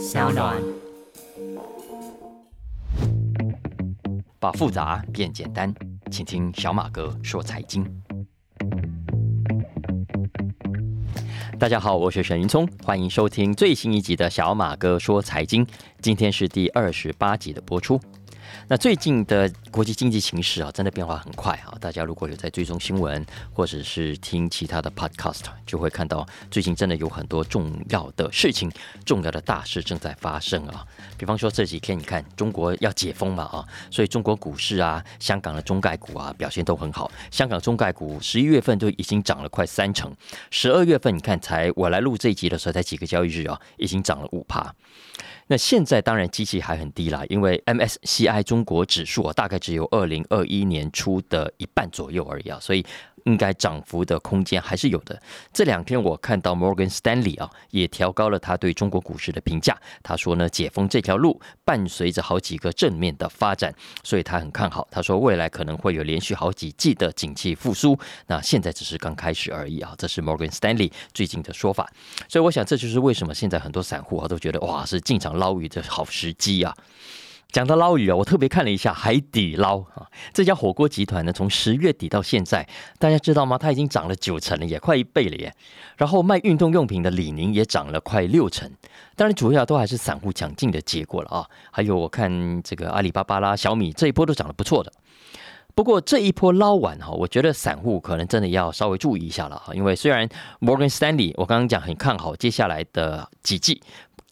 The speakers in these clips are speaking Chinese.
小暖。把复杂变简单，请听小马哥说财经。大家好，我是沈云聪，欢迎收听最新一集的小马哥说财经。今天是第二十八集的播出。那最近的国际经济形势啊，真的变化很快啊！大家如果有在追踪新闻，或者是听其他的 podcast，就会看到最近真的有很多重要的事情、重要的大事正在发生啊。比方说这几天，你看中国要解封嘛啊，所以中国股市啊、香港的中概股啊表现都很好。香港中概股十一月份就已经涨了快三成，十二月份你看才我来录这一集的时候才几个交易日啊，已经涨了五趴。那现在当然机器还很低啦，因为 MSCI 中国指数啊，大概只有二零二一年初的一半左右而已啊，所以。应该涨幅的空间还是有的。这两天我看到 Morgan Stanley 啊，也调高了他对中国股市的评价。他说呢，解封这条路伴随着好几个正面的发展，所以他很看好。他说未来可能会有连续好几季的景气复苏。那现在只是刚开始而已啊，这是 Morgan Stanley 最近的说法。所以我想这就是为什么现在很多散户啊都觉得哇是进场捞鱼的好时机啊。讲到捞鱼啊，我特别看了一下海底捞啊，这家火锅集团呢，从十月底到现在，大家知道吗？它已经涨了九成了，也快一倍了耶。然后卖运动用品的李宁也涨了快六成，当然主要都还是散户抢进的结果了啊。还有我看这个阿里巴巴啦、小米这一波都涨得不错的。不过这一波捞完哈，我觉得散户可能真的要稍微注意一下了哈，因为虽然 Morgan Stanley 我刚刚讲很看好接下来的几季。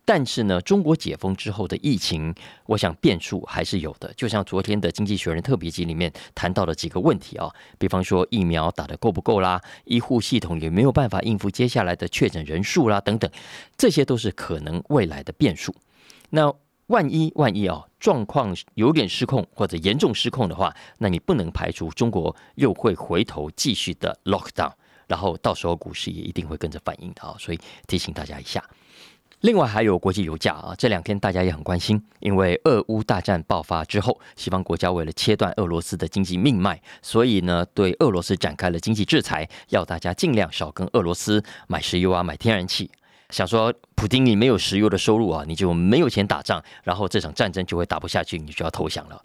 但是呢，中国解封之后的疫情，我想变数还是有的。就像昨天的《经济学人》特别集里面谈到的几个问题啊，比方说疫苗打的够不够啦，医护系统有没有办法应付接下来的确诊人数啦，等等，这些都是可能未来的变数。那万一万一啊，状况有点失控或者严重失控的话，那你不能排除中国又会回头继续的 lock down，然后到时候股市也一定会跟着反应的啊。所以提醒大家一下。另外还有国际油价啊，这两天大家也很关心，因为俄乌大战爆发之后，西方国家为了切断俄罗斯的经济命脉，所以呢对俄罗斯展开了经济制裁，要大家尽量少跟俄罗斯买石油啊、买天然气，想说普京你没有石油的收入啊，你就没有钱打仗，然后这场战争就会打不下去，你就要投降了。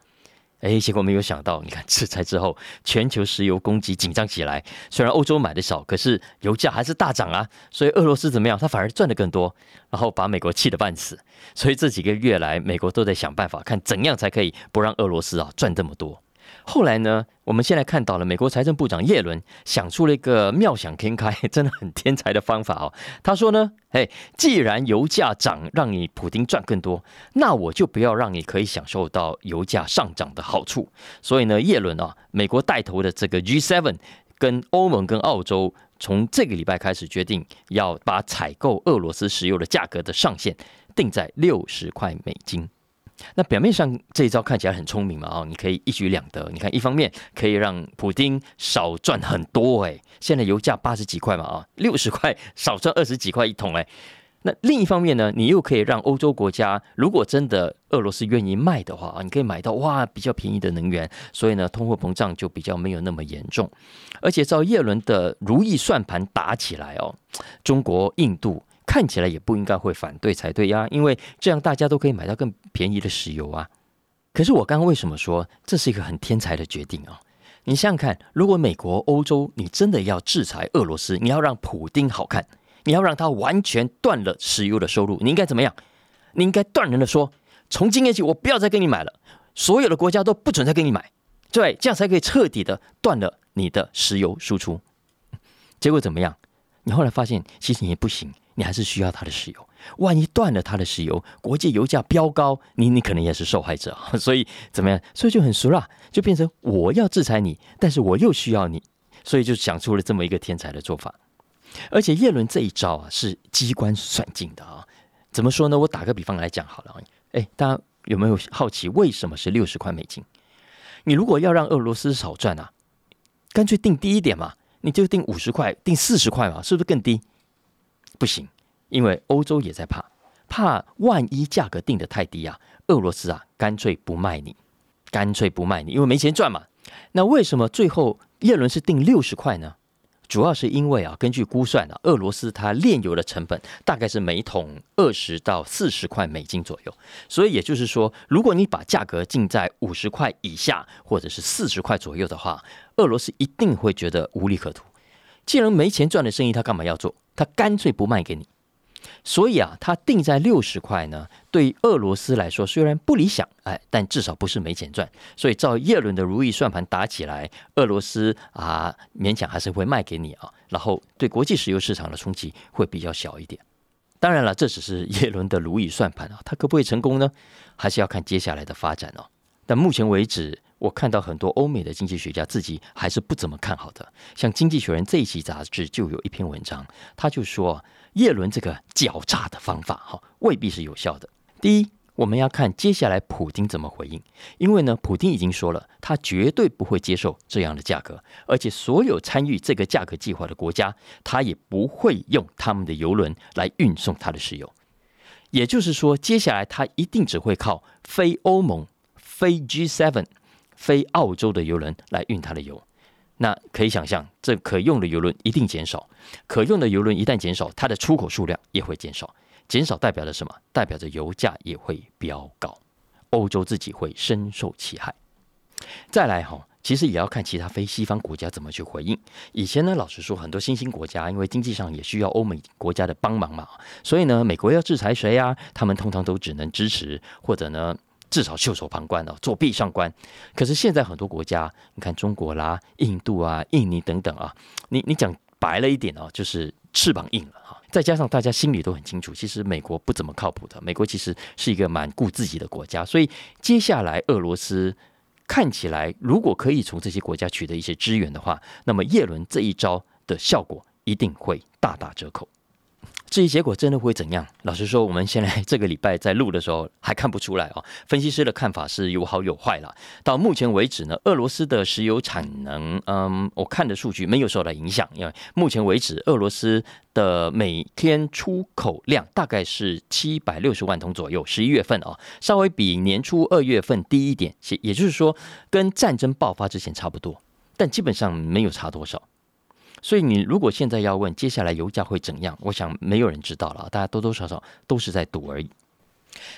哎，结果没有想到，你看制裁之后，全球石油供给紧张起来。虽然欧洲买的少，可是油价还是大涨啊。所以俄罗斯怎么样？他反而赚的更多，然后把美国气得半死。所以这几个月来，美国都在想办法，看怎样才可以不让俄罗斯啊赚这么多。后来呢？我们现在看到了，美国财政部长耶伦想出了一个妙想天开，真的很天才的方法哦。他说呢：“哎，既然油价涨，让你普丁赚更多，那我就不要让你可以享受到油价上涨的好处。”所以呢，耶伦啊，美国带头的这个 G7 跟欧盟跟澳洲，从这个礼拜开始决定要把采购俄罗斯石油的价格的上限定在六十块美金。那表面上这一招看起来很聪明嘛，哦，你可以一举两得。你看，一方面可以让普丁少赚很多，哎，现在油价八十几块嘛，啊，六十块少赚二十几块一桶，哎。那另一方面呢，你又可以让欧洲国家，如果真的俄罗斯愿意卖的话啊，你可以买到哇比较便宜的能源，所以呢，通货膨胀就比较没有那么严重。而且照叶伦的如意算盘打起来哦，中国、印度。看起来也不应该会反对才对呀，因为这样大家都可以买到更便宜的石油啊。可是我刚刚为什么说这是一个很天才的决定啊？你想想看，如果美国、欧洲你真的要制裁俄罗斯，你要让普丁好看，你要让他完全断了石油的收入，你应该怎么样？你应该断然的说，从今天起我不要再跟你买了，所有的国家都不准再跟你买，对，这样才可以彻底的断了你的石油输出。结果怎么样？你后来发现其实你也不行。你还是需要它的石油，万一断了它的石油，国际油价飙高，你你可能也是受害者。所以怎么样？所以就很熟了，就变成我要制裁你，但是我又需要你，所以就想出了这么一个天才的做法。而且叶伦这一招啊，是机关算尽的啊。怎么说呢？我打个比方来讲好了。哎，大家有没有好奇为什么是六十块美金？你如果要让俄罗斯少赚啊，干脆定低一点嘛，你就定五十块，定四十块嘛，是不是更低？不行，因为欧洲也在怕，怕万一价格定的太低啊，俄罗斯啊干脆不卖你，干脆不卖你，因为没钱赚嘛。那为什么最后叶伦是定六十块呢？主要是因为啊，根据估算啊，俄罗斯它炼油的成本大概是每桶二十到四十块美金左右，所以也就是说，如果你把价格定在五十块以下或者是四十块左右的话，俄罗斯一定会觉得无利可图。既然没钱赚的生意，他干嘛要做？他干脆不卖给你。所以啊，他定在六十块呢，对俄罗斯来说虽然不理想，哎，但至少不是没钱赚。所以照叶伦的如意算盘打起来，俄罗斯啊勉强还是会卖给你啊，然后对国际石油市场的冲击会比较小一点。当然了，这只是叶伦的如意算盘啊，它可不可以成功呢？还是要看接下来的发展哦。但目前为止，我看到很多欧美的经济学家自己还是不怎么看好的。像《经济学人》这一期杂志就有一篇文章，他就说。叶伦这个狡诈的方法，哈，未必是有效的。第一，我们要看接下来普京怎么回应，因为呢，普京已经说了，他绝对不会接受这样的价格，而且所有参与这个价格计划的国家，他也不会用他们的油轮来运送他的石油。也就是说，接下来他一定只会靠非欧盟、非 G7、非澳洲的油轮来运他的油。那可以想象，这可用的油轮一定减少。可用的油轮一旦减少，它的出口数量也会减少。减少代表着什么？代表着油价也会飙高，欧洲自己会深受其害。再来哈，其实也要看其他非西方国家怎么去回应。以前呢，老实说，很多新兴国家因为经济上也需要欧美国家的帮忙嘛，所以呢，美国要制裁谁啊？他们通常都只能支持，或者呢？至少袖手旁观哦，做壁上观。可是现在很多国家，你看中国啦、印度啊、印尼等等啊，你你讲白了一点哦，就是翅膀硬了哈。再加上大家心里都很清楚，其实美国不怎么靠谱的。美国其实是一个蛮顾自己的国家，所以接下来俄罗斯看起来，如果可以从这些国家取得一些支援的话，那么叶伦这一招的效果一定会大打折扣。至于结果真的会怎样？老实说，我们现在这个礼拜在录的时候还看不出来哦。分析师的看法是有好有坏了。到目前为止呢，俄罗斯的石油产能，嗯，我看的数据没有受到影响，因为目前为止俄罗斯的每天出口量大概是七百六十万桶左右。十一月份啊，稍微比年初二月份低一点，也就是说跟战争爆发之前差不多，但基本上没有差多少。所以你如果现在要问接下来油价会怎样，我想没有人知道了，大家多多少少都是在赌而已。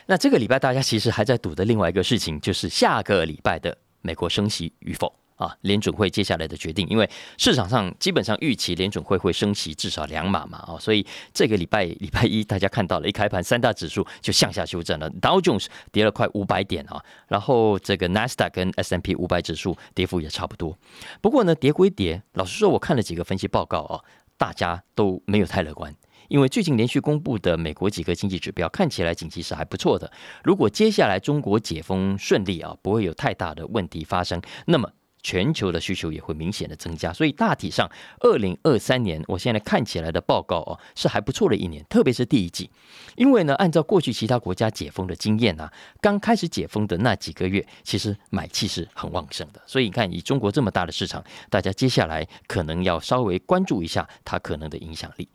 那这个礼拜大家其实还在赌的另外一个事情，就是下个礼拜的美国升息与否。啊，联准会接下来的决定，因为市场上基本上预期联准会会升息至少两码嘛，啊，所以这个礼拜礼拜一大家看到了一开盘三大指数就向下修正了，Dow Jones 跌了快五百点啊，然后这个 Nasdaq 跟 S M P 五百指数跌幅也差不多。不过呢，跌归跌，老实说，我看了几个分析报告啊，大家都没有太乐观，因为最近连续公布的美国几个经济指标看起来景气是还不错的。如果接下来中国解封顺利啊，不会有太大的问题发生，那么。全球的需求也会明显的增加，所以大体上，二零二三年我现在看起来的报告哦，是还不错的一年，特别是第一季，因为呢，按照过去其他国家解封的经验啊，刚开始解封的那几个月，其实买气是很旺盛的，所以你看，以中国这么大的市场，大家接下来可能要稍微关注一下它可能的影响力。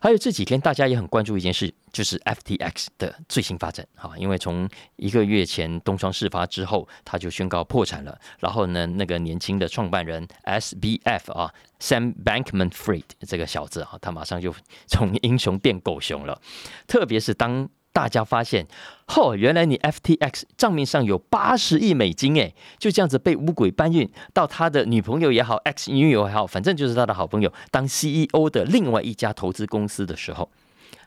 还有这几天，大家也很关注一件事，就是 FTX 的最新发展哈。因为从一个月前东窗事发之后，他就宣告破产了。然后呢，那个年轻的创办人 SBF 啊，Sam Bankman-Fried 这个小子啊，他马上就从英雄变狗熊了。特别是当大家发现，哦，原来你 FTX 账面上有八十亿美金，哎，就这样子被五鬼搬运到他的女朋友也好，X 女友也好，反正就是他的好朋友当 CEO 的另外一家投资公司的时候，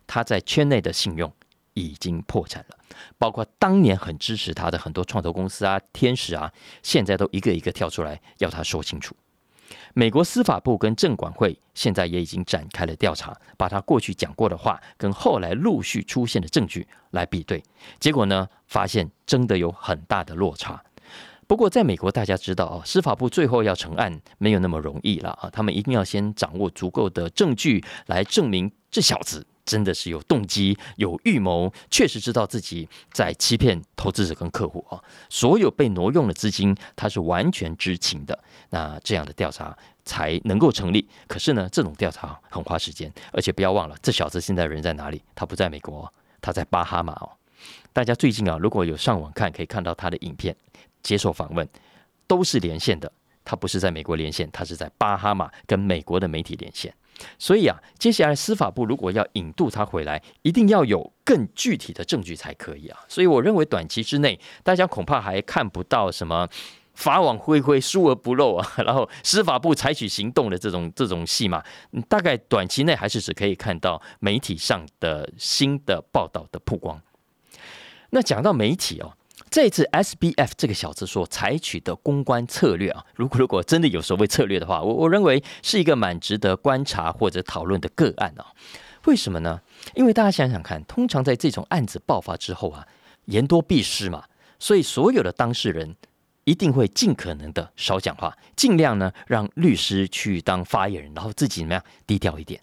他在圈内的信用已经破产了，包括当年很支持他的很多创投公司啊、天使啊，现在都一个一个跳出来要他说清楚。美国司法部跟证管会现在也已经展开了调查，把他过去讲过的话跟后来陆续出现的证据来比对，结果呢，发现真的有很大的落差。不过在美国，大家知道啊，司法部最后要成案没有那么容易了啊，他们一定要先掌握足够的证据来证明这小子。真的是有动机、有预谋，确实知道自己在欺骗投资者跟客户啊！所有被挪用的资金，他是完全知情的。那这样的调查才能够成立。可是呢，这种调查很花时间，而且不要忘了，这小子现在人在哪里？他不在美国，他在巴哈马哦。大家最近啊，如果有上网看，可以看到他的影片接受访问，都是连线的，他不是在美国连线，他是在巴哈马跟美国的媒体连线。所以啊，接下来司法部如果要引渡他回来，一定要有更具体的证据才可以啊。所以我认为短期之内，大家恐怕还看不到什么法网恢恢，疏而不漏啊，然后司法部采取行动的这种这种戏码，大概短期内还是只可以看到媒体上的新的报道的曝光。那讲到媒体哦。这次 S B F 这个小子所采取的公关策略啊，如果如果真的有所谓策略的话，我我认为是一个蛮值得观察或者讨论的个案啊。为什么呢？因为大家想想看，通常在这种案子爆发之后啊，言多必失嘛，所以所有的当事人一定会尽可能的少讲话，尽量呢让律师去当发言人，然后自己怎么样低调一点。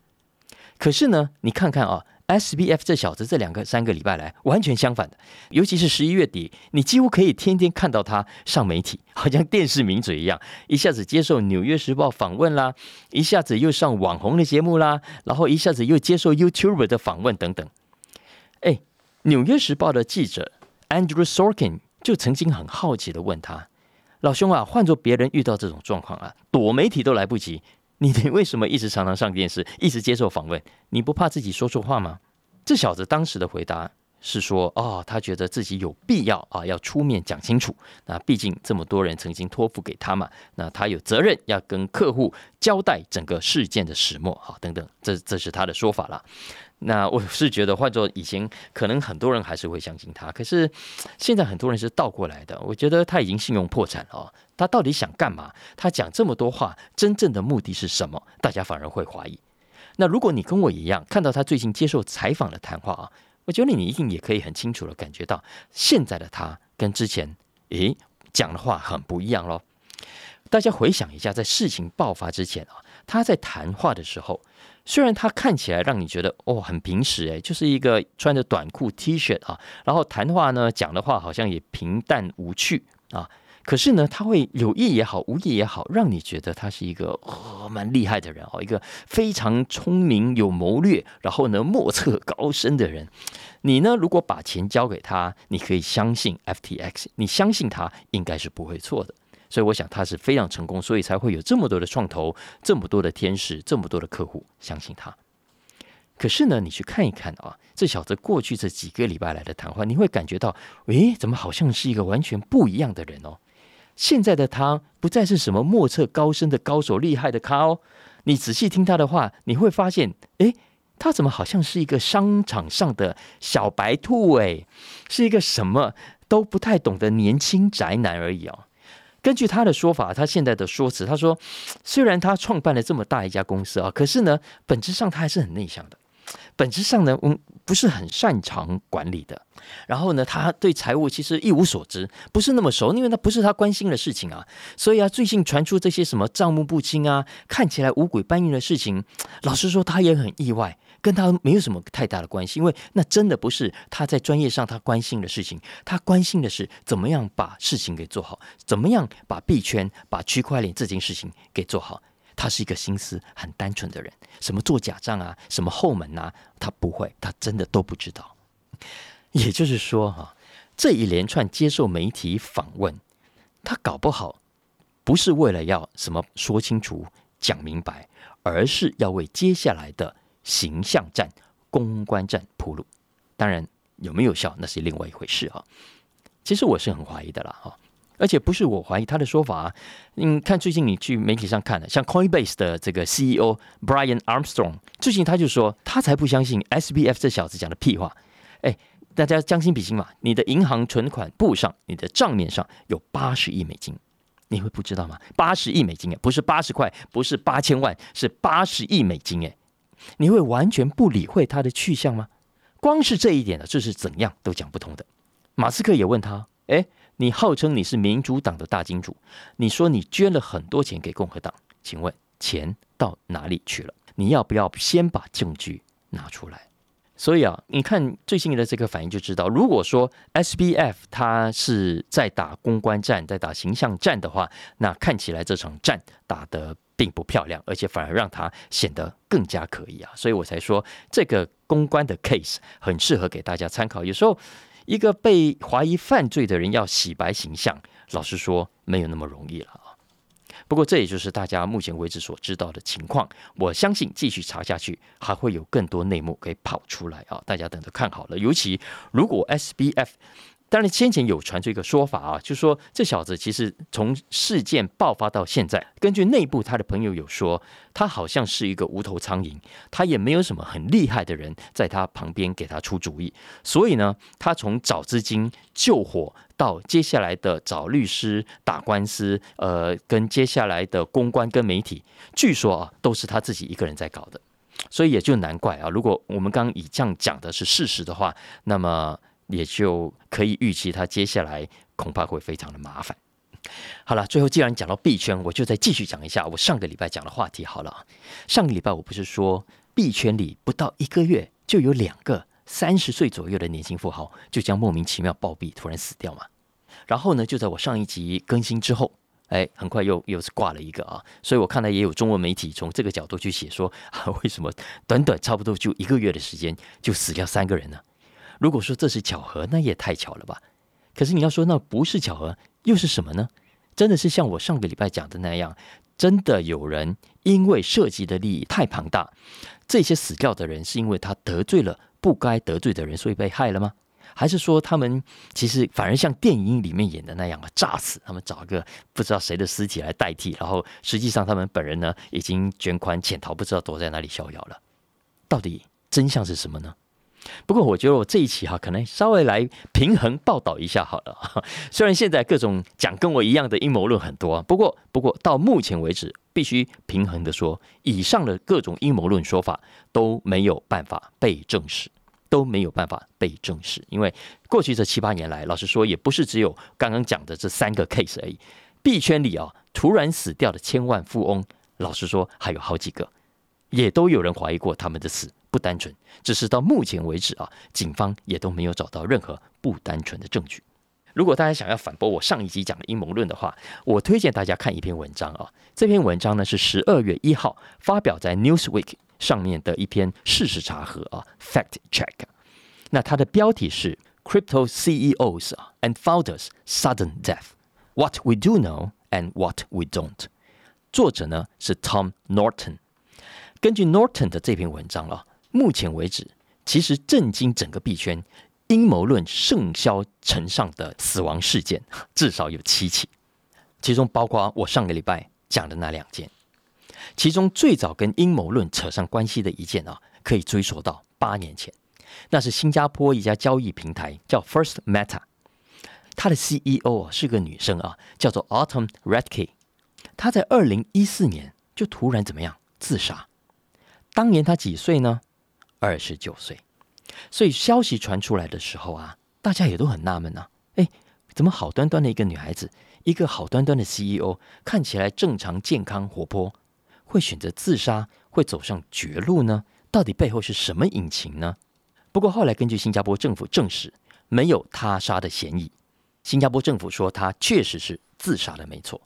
可是呢，你看看啊。S B F 这小子这两个三个礼拜来完全相反的，尤其是十一月底，你几乎可以天天看到他上媒体，好像电视名嘴一样，一下子接受《纽约时报》访问啦，一下子又上网红的节目啦，然后一下子又接受 YouTube 的访问等等。哎，《纽约时报》的记者 Andrew Sorkin 就曾经很好奇的问他：“老兄啊，换做别人遇到这种状况啊，躲媒体都来不及。”你你为什么一直常常上电视，一直接受访问？你不怕自己说错话吗？这小子当时的回答是说：哦，他觉得自己有必要啊，要出面讲清楚。那毕竟这么多人曾经托付给他嘛，那他有责任要跟客户交代整个事件的始末，好等等，这这是他的说法了。那我是觉得，换做以前，可能很多人还是会相信他。可是现在很多人是倒过来的，我觉得他已经信用破产了。他到底想干嘛？他讲这么多话，真正的目的是什么？大家反而会怀疑。那如果你跟我一样，看到他最近接受采访的谈话啊，我觉得你一定也可以很清楚的感觉到，现在的他跟之前，诶，讲的话很不一样喽。大家回想一下，在事情爆发之前啊，他在谈话的时候。虽然他看起来让你觉得哦很平实诶，就是一个穿着短裤 T 恤啊，然后谈话呢讲的话好像也平淡无趣啊，可是呢他会有意也好无意也好，让你觉得他是一个哦蛮厉害的人哦，一个非常聪明有谋略，然后呢莫测高深的人。你呢如果把钱交给他，你可以相信 FTX，你相信他应该是不会错的。所以我想他是非常成功，所以才会有这么多的创投，这么多的天使，这么多的客户相信他。可是呢，你去看一看啊，这小子过去这几个礼拜来的谈话，你会感觉到，诶，怎么好像是一个完全不一样的人哦？现在的他不再是什么莫测高深的高手、厉害的咖哦。你仔细听他的话，你会发现，诶，他怎么好像是一个商场上的小白兔？诶，是一个什么都不太懂的年轻宅男而已哦。根据他的说法，他现在的说辞，他说，虽然他创办了这么大一家公司啊，可是呢，本质上他还是很内向的，本质上呢，嗯，不是很擅长管理的。然后呢，他对财务其实一无所知，不是那么熟，因为那不是他关心的事情啊。所以啊，最近传出这些什么账目不清啊，看起来五鬼搬运的事情，老实说，他也很意外。跟他没有什么太大的关系，因为那真的不是他在专业上他关心的事情。他关心的是怎么样把事情给做好，怎么样把币圈、把区块链这件事情给做好。他是一个心思很单纯的人，什么做假账啊，什么后门啊，他不会，他真的都不知道。也就是说，哈，这一连串接受媒体访问，他搞不好不是为了要什么说清楚、讲明白，而是要为接下来的。形象战、公关战铺路，当然有没有效那是另外一回事啊。其实我是很怀疑的啦，哈，而且不是我怀疑他的说法。嗯，看最近你去媒体上看的，像 Coinbase 的这个 CEO Brian Armstrong，最近他就说他才不相信 SBF 这小子讲的屁话。哎，大家将心比心嘛，你的银行存款簿上，你的账面上有八十亿美金，你会不知道吗？八十亿美金哎，不是八十块，不是八千万，是八十亿美金哎。你会完全不理会他的去向吗？光是这一点呢，这是怎样都讲不通的。马斯克也问他：“哎，你号称你是民主党的大金主，你说你捐了很多钱给共和党，请问钱到哪里去了？你要不要先把证据拿出来？”所以啊，你看最新的这个反应就知道，如果说 S B F 他是在打公关战，在打形象战的话，那看起来这场战打得。并不漂亮，而且反而让他显得更加可疑啊！所以我才说这个公关的 case 很适合给大家参考。有时候一个被怀疑犯罪的人要洗白形象，老实说没有那么容易了啊。不过这也就是大家目前为止所知道的情况。我相信继续查下去，还会有更多内幕可以跑出来啊！大家等着看好了。尤其如果 S B F。当然，先前有传出一个说法啊，就说这小子其实从事件爆发到现在，根据内部他的朋友有说，他好像是一个无头苍蝇，他也没有什么很厉害的人在他旁边给他出主意。所以呢，他从找资金、救火到接下来的找律师、打官司，呃，跟接下来的公关跟媒体，据说啊，都是他自己一个人在搞的。所以也就难怪啊，如果我们刚刚以这样讲的是事实的话，那么。也就可以预期，他接下来恐怕会非常的麻烦。好了，最后既然讲到币圈，我就再继续讲一下我上个礼拜讲的话题。好了，上个礼拜我不是说币圈里不到一个月就有两个三十岁左右的年轻富豪就将莫名其妙暴毙，突然死掉嘛？然后呢，就在我上一集更新之后，哎，很快又又是挂了一个啊。所以我看来也有中文媒体从这个角度去写说 啊，为什么短短差不多就一个月的时间就死掉三个人呢？如果说这是巧合，那也太巧了吧？可是你要说那不是巧合，又是什么呢？真的是像我上个礼拜讲的那样，真的有人因为涉及的利益太庞大，这些死掉的人是因为他得罪了不该得罪的人，所以被害了吗？还是说他们其实反而像电影里面演的那样啊，炸死他们，找一个不知道谁的尸体来代替，然后实际上他们本人呢已经捐款潜逃，不知道躲在哪里逍遥了？到底真相是什么呢？不过我觉得我这一期哈，可能稍微来平衡报道一下好了。虽然现在各种讲跟我一样的阴谋论很多，不过不过到目前为止，必须平衡的说，以上的各种阴谋论说法都没有办法被证实，都没有办法被证实。因为过去这七八年来，老实说，也不是只有刚刚讲的这三个 case 而已。币圈里啊，突然死掉的千万富翁，老实说还有好几个，也都有人怀疑过他们的死。不单纯，只是到目前为止啊，警方也都没有找到任何不单纯的证据。如果大家想要反驳我上一集讲的阴谋论的话，我推荐大家看一篇文章啊。这篇文章呢是十二月一号发表在 Newsweek 上面的一篇事实查核啊，Fact Check。那它的标题是 Crypto CEOs and Founders Sudden Death: What We Do Know and What We Don't。作者呢是 Tom Norton。根据 Norton 的这篇文章啊。目前为止，其实震惊整个币圈、阴谋论盛嚣尘上的死亡事件至少有七起，其中包括我上个礼拜讲的那两件。其中最早跟阴谋论扯上关系的一件啊，可以追溯到八年前，那是新加坡一家交易平台叫 First Meta，它的 CEO 啊是个女生啊，叫做 Autumn Redkey，她在二零一四年就突然怎么样自杀？当年她几岁呢？二十九岁，所以消息传出来的时候啊，大家也都很纳闷呐。哎，怎么好端端的一个女孩子，一个好端端的 CEO，看起来正常、健康、活泼，会选择自杀，会走上绝路呢？到底背后是什么隐情呢？不过后来根据新加坡政府证实，没有他杀的嫌疑。新加坡政府说，他确实是自杀的，没错。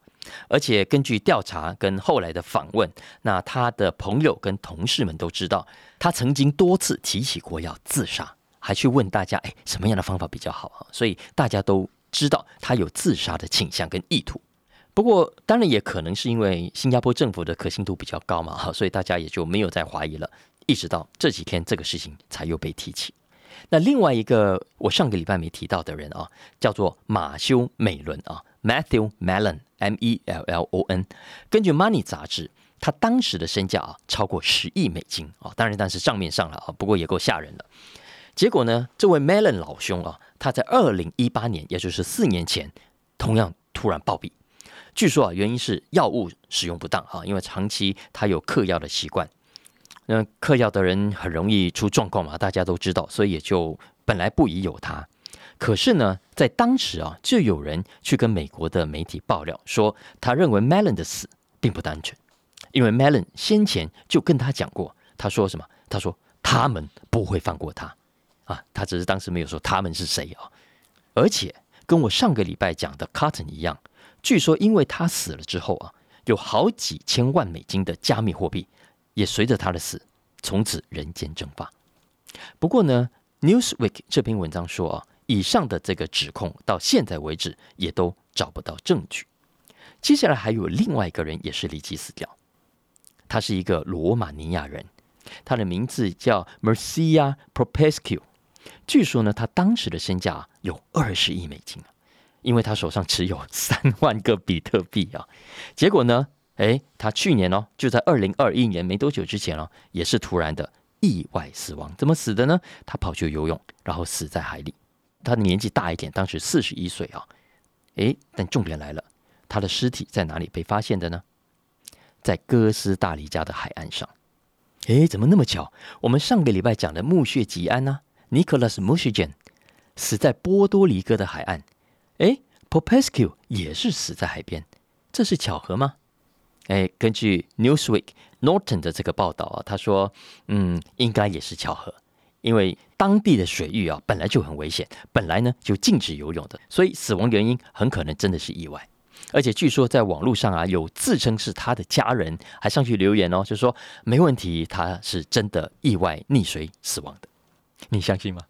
而且根据调查跟后来的访问，那他的朋友跟同事们都知道，他曾经多次提起过要自杀，还去问大家，哎，什么样的方法比较好啊？所以大家都知道他有自杀的倾向跟意图。不过，当然也可能是因为新加坡政府的可信度比较高嘛，哈，所以大家也就没有再怀疑了。一直到这几天，这个事情才又被提起。那另外一个我上个礼拜没提到的人啊，叫做马修美伦啊，Matthew Mellon。M E L L O N，根据 Money 杂志，他当时的身价啊超过十亿美金啊，当然但是账面上了啊，不过也够吓人了。结果呢，这位 Melon 老兄啊，他在二零一八年，也就是四年前，同样突然暴毙。据说啊，原因是药物使用不当啊，因为长期他有嗑药的习惯。那嗑药的人很容易出状况嘛，大家都知道，所以也就本来不宜有他。可是呢，在当时啊，就有人去跟美国的媒体爆料说，他认为 Melon 的死并不单纯，因为 Melon 先前就跟他讲过，他说什么？他说他们不会放过他啊，他只是当时没有说他们是谁啊。而且跟我上个礼拜讲的 Cotton 一样，据说因为他死了之后啊，有好几千万美金的加密货币也随着他的死从此人间蒸发。不过呢，Newsweek 这篇文章说啊。以上的这个指控到现在为止也都找不到证据。接下来还有另外一个人也是离奇死掉，他是一个罗马尼亚人，他的名字叫 Mercia Propescu。据说呢，他当时的身价有二十亿美金啊，因为他手上持有三万个比特币啊。结果呢，哎，他去年哦，就在二零二一年没多久之前哦，也是突然的意外死亡。怎么死的呢？他跑去游泳，然后死在海里。他的年纪大一点，当时四十一岁啊。哎，但重点来了，他的尸体在哪里被发现的呢？在哥斯达黎加的海岸上。哎，怎么那么巧？我们上个礼拜讲的墓穴吉安呢？Nicholas m u s h i g a n 死在波多黎各的海岸，哎，Popescu 也是死在海边，这是巧合吗？哎，根据 Newsweek Norton 的这个报道啊，他说，嗯，应该也是巧合，因为当地的水域啊本来就很危险，本来呢就禁止游泳的，所以死亡原因很可能真的是意外。而且据说在网络上啊，有自称是他的家人还上去留言哦，就说没问题，他是真的意外溺水死亡的。你相信吗？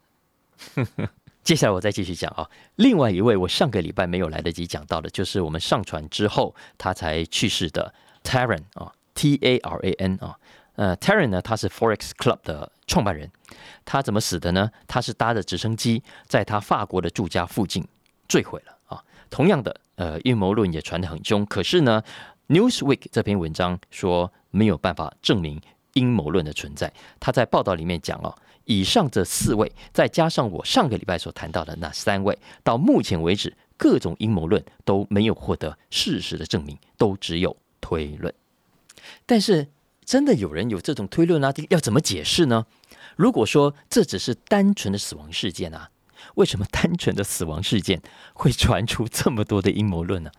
接下来我再继续讲啊。另外一位我上个礼拜没有来得及讲到的，就是我们上船之后他才去世的 Taran 啊，T A R A N 啊。呃，Taran 呢，他是 Forex Club 的创办人。他怎么死的呢？他是搭着直升机在他法国的住家附近坠毁了啊。同样的，呃，阴谋论也传得很凶。可是呢，Newsweek 这篇文章说没有办法证明阴谋论的存在。他在报道里面讲哦。以上这四位，再加上我上个礼拜所谈到的那三位，到目前为止，各种阴谋论都没有获得事实的证明，都只有推论。但是，真的有人有这种推论啊？要怎么解释呢？如果说这只是单纯的死亡事件啊，为什么单纯的死亡事件会传出这么多的阴谋论呢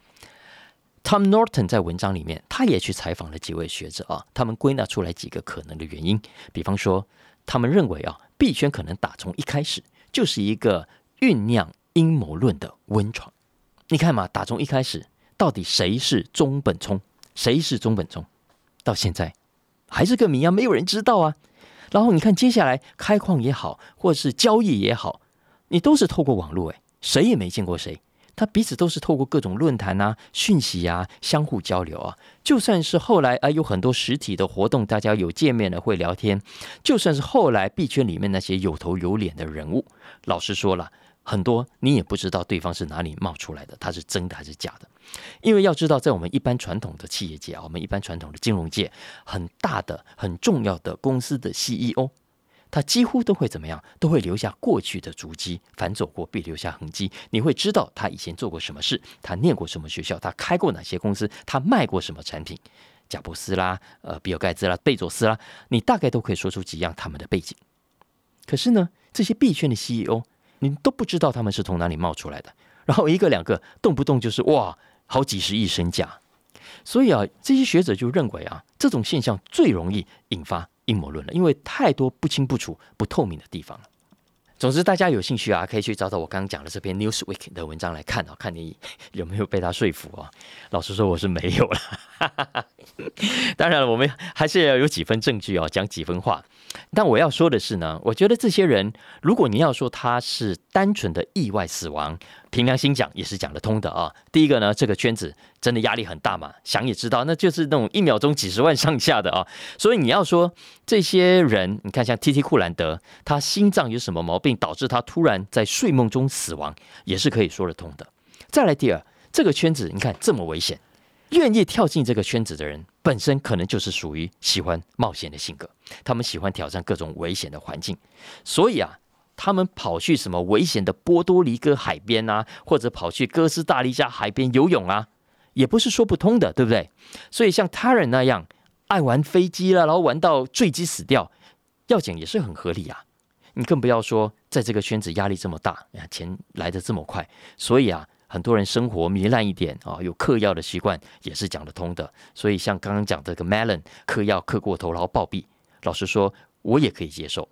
？Tom Norton 在文章里面，他也去采访了几位学者啊，他们归纳出来几个可能的原因，比方说。他们认为啊，币圈可能打从一开始就是一个酝酿阴谋论的温床。你看嘛，打从一开始，到底谁是中本聪？谁是中本聪？到现在还是个谜啊，没有人知道啊。然后你看接下来开矿也好，或者是交易也好，你都是透过网络，诶，谁也没见过谁。他彼此都是透过各种论坛啊、讯息啊相互交流啊。就算是后来啊有很多实体的活动，大家有见面了会聊天。就算是后来币圈里面那些有头有脸的人物，老实说了，很多你也不知道对方是哪里冒出来的，他是真的还是假的。因为要知道，在我们一般传统的企业界啊，我们一般传统的金融界，很大的、很重要的公司的 CEO。他几乎都会怎么样？都会留下过去的足迹，反走过必留下痕迹。你会知道他以前做过什么事，他念过什么学校，他开过哪些公司，他卖过什么产品。贾布斯啦，呃，比尔盖茨啦，贝佐斯啦，你大概都可以说出几样他们的背景。可是呢，这些币圈的 CEO，你都不知道他们是从哪里冒出来的。然后一个两个，动不动就是哇，好几十亿身价。所以啊，这些学者就认为啊，这种现象最容易引发。阴谋论了，因为太多不清不楚、不透明的地方了。总之，大家有兴趣啊，可以去找找我刚刚讲的这篇 Newsweek 的文章来看啊，看你有没有被他说服啊。老实说，我是没有了。当然了，我们还是要有几分证据啊，讲几分话。但我要说的是呢，我觉得这些人，如果你要说他是单纯的意外死亡，凭良心讲也是讲得通的啊。第一个呢，这个圈子真的压力很大嘛，想也知道，那就是那种一秒钟几十万上下的啊。所以你要说这些人，你看像 T T 库兰德，他心脏有什么毛病导致他突然在睡梦中死亡，也是可以说得通的。再来第二，这个圈子你看这么危险。愿意跳进这个圈子的人，本身可能就是属于喜欢冒险的性格。他们喜欢挑战各种危险的环境，所以啊，他们跑去什么危险的波多黎各海边啊，或者跑去哥斯达黎加海边游泳啊，也不是说不通的，对不对？所以像他人那样爱玩飞机了，然后玩到坠机死掉，要讲也是很合理啊。你更不要说在这个圈子压力这么大，钱来的这么快，所以啊。很多人生活糜烂一点啊，有嗑药的习惯也是讲得通的。所以像刚刚讲这个 Melon 嗑药嗑过头然后暴毙，老实说，我也可以接受。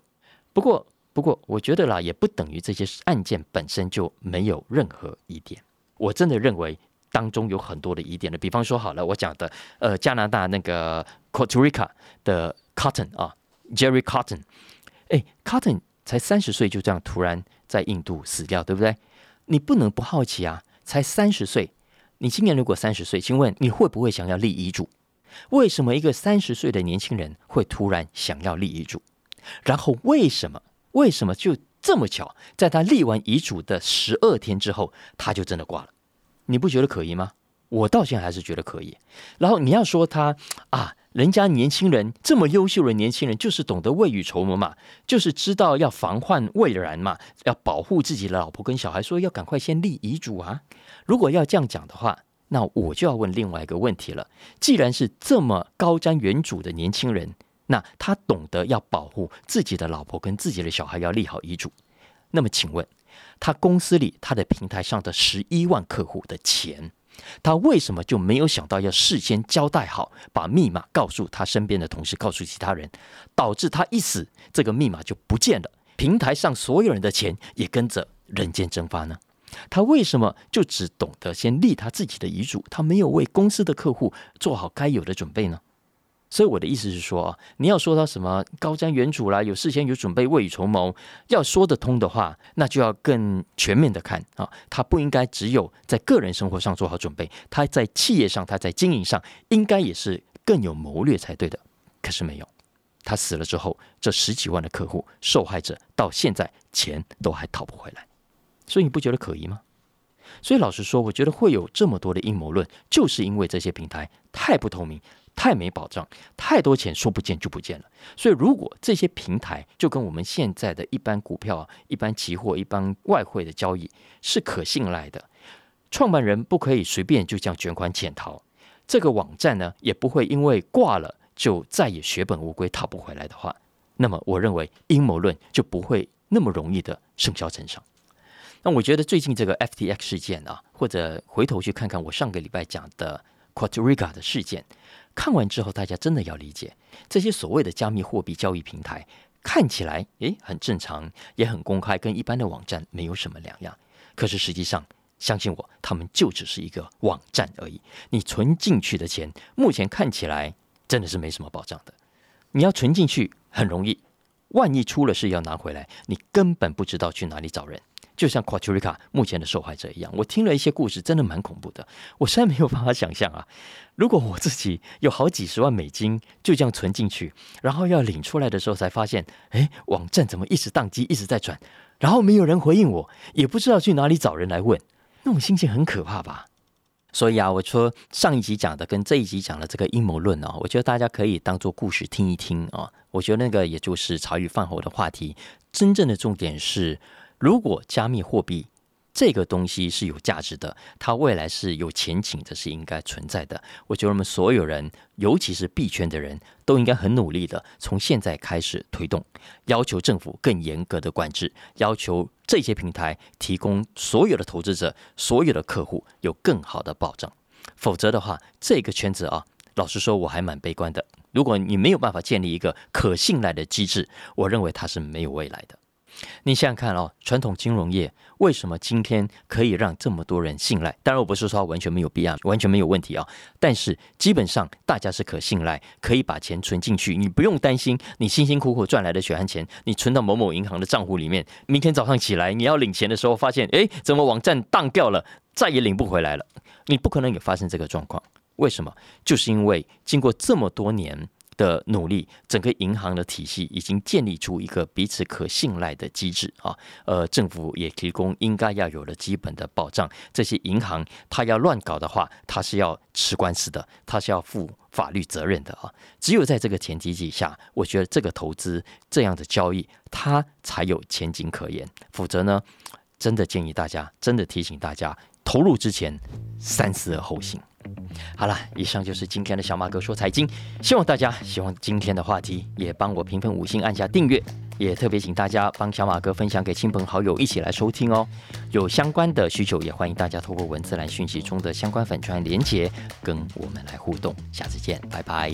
不过，不过我觉得啦，也不等于这些案件本身就没有任何疑点。我真的认为当中有很多的疑点的。比方说，好了，我讲的呃，加拿大那个 Costa Rica 的 Cotton 啊，Jerry Cotton，哎，Cotton 才三十岁就这样突然在印度死掉，对不对？你不能不好奇啊。才三十岁，你今年如果三十岁，请问你会不会想要立遗嘱？为什么一个三十岁的年轻人会突然想要立遗嘱？然后为什么？为什么就这么巧，在他立完遗嘱的十二天之后，他就真的挂了？你不觉得可疑吗？我到现在还是觉得可疑。然后你要说他啊，人家年轻人这么优秀的年轻人，就是懂得未雨绸缪嘛，就是知道要防患未然嘛，要保护自己的老婆跟小孩，说要赶快先立遗嘱啊。如果要这样讲的话，那我就要问另外一个问题了。既然是这么高瞻远瞩的年轻人，那他懂得要保护自己的老婆跟自己的小孩，要立好遗嘱。那么请问，他公司里他的平台上的十一万客户的钱？他为什么就没有想到要事先交代好，把密码告诉他身边的同事，告诉其他人，导致他一死，这个密码就不见了，平台上所有人的钱也跟着人间蒸发呢？他为什么就只懂得先立他自己的遗嘱，他没有为公司的客户做好该有的准备呢？所以我的意思是说，你要说到什么高瞻远瞩啦，有事先有准备，未雨绸缪，要说得通的话，那就要更全面的看啊。他不应该只有在个人生活上做好准备，他在企业上，他在经营上，应该也是更有谋略才对的。可是没有，他死了之后，这十几万的客户受害者到现在钱都还讨不回来，所以你不觉得可疑吗？所以老实说，我觉得会有这么多的阴谋论，就是因为这些平台太不透明。太没保障，太多钱说不见就不见了。所以，如果这些平台就跟我们现在的一般股票、一般期货、一般外汇的交易是可信赖的，创办人不可以随便就这样卷款潜逃，这个网站呢也不会因为挂了就再也血本无归、讨不回来的话，那么我认为阴谋论就不会那么容易的生效成上。那我觉得最近这个 FTX 事件啊，或者回头去看看我上个礼拜讲的 Quatriga 的事件。看完之后，大家真的要理解，这些所谓的加密货币交易平台看起来诶很正常，也很公开，跟一般的网站没有什么两样。可是实际上，相信我，他们就只是一个网站而已。你存进去的钱，目前看起来真的是没什么保障的。你要存进去很容易，万一出了事要拿回来，你根本不知道去哪里找人。就像 Quatrica 目前的受害者一样，我听了一些故事，真的蛮恐怖的。我实在没有办法想象啊，如果我自己有好几十万美金就这样存进去，然后要领出来的时候才发现，哎，网站怎么一直宕机，一直在转，然后没有人回应我，也不知道去哪里找人来问，那种心情很可怕吧？所以啊，我说上一集讲的跟这一集讲的这个阴谋论啊，我觉得大家可以当做故事听一听啊。我觉得那个也就是茶余饭后的话题，真正的重点是。如果加密货币这个东西是有价值的，它未来是有前景的，是应该存在的。我觉得我们所有人，尤其是币圈的人都应该很努力的，从现在开始推动，要求政府更严格的管制，要求这些平台提供所有的投资者、所有的客户有更好的保障。否则的话，这个圈子啊，老实说，我还蛮悲观的。如果你没有办法建立一个可信赖的机制，我认为它是没有未来的。你想想看哦，传统金融业为什么今天可以让这么多人信赖？当然，我不是说完全没有必要，完全没有问题啊。但是基本上大家是可信赖，可以把钱存进去，你不用担心你辛辛苦苦赚来的血汗钱，你存到某某银行的账户里面，明天早上起来你要领钱的时候，发现哎，怎么网站当掉了，再也领不回来了？你不可能有发生这个状况。为什么？就是因为经过这么多年。的努力，整个银行的体系已经建立出一个彼此可信赖的机制啊。呃，政府也提供应该要有的基本的保障。这些银行它要乱搞的话，它是要吃官司的，它是要负法律责任的啊。只有在这个前提之下，我觉得这个投资这样的交易，它才有前景可言。否则呢，真的建议大家，真的提醒大家，投入之前三思而后行。好了，以上就是今天的小马哥说财经，希望大家希望今天的话题，也帮我评分五星，按下订阅，也特别请大家帮小马哥分享给亲朋好友一起来收听哦。有相关的需求，也欢迎大家透过文字来讯息中的相关粉串连接跟我们来互动。下次见，拜拜。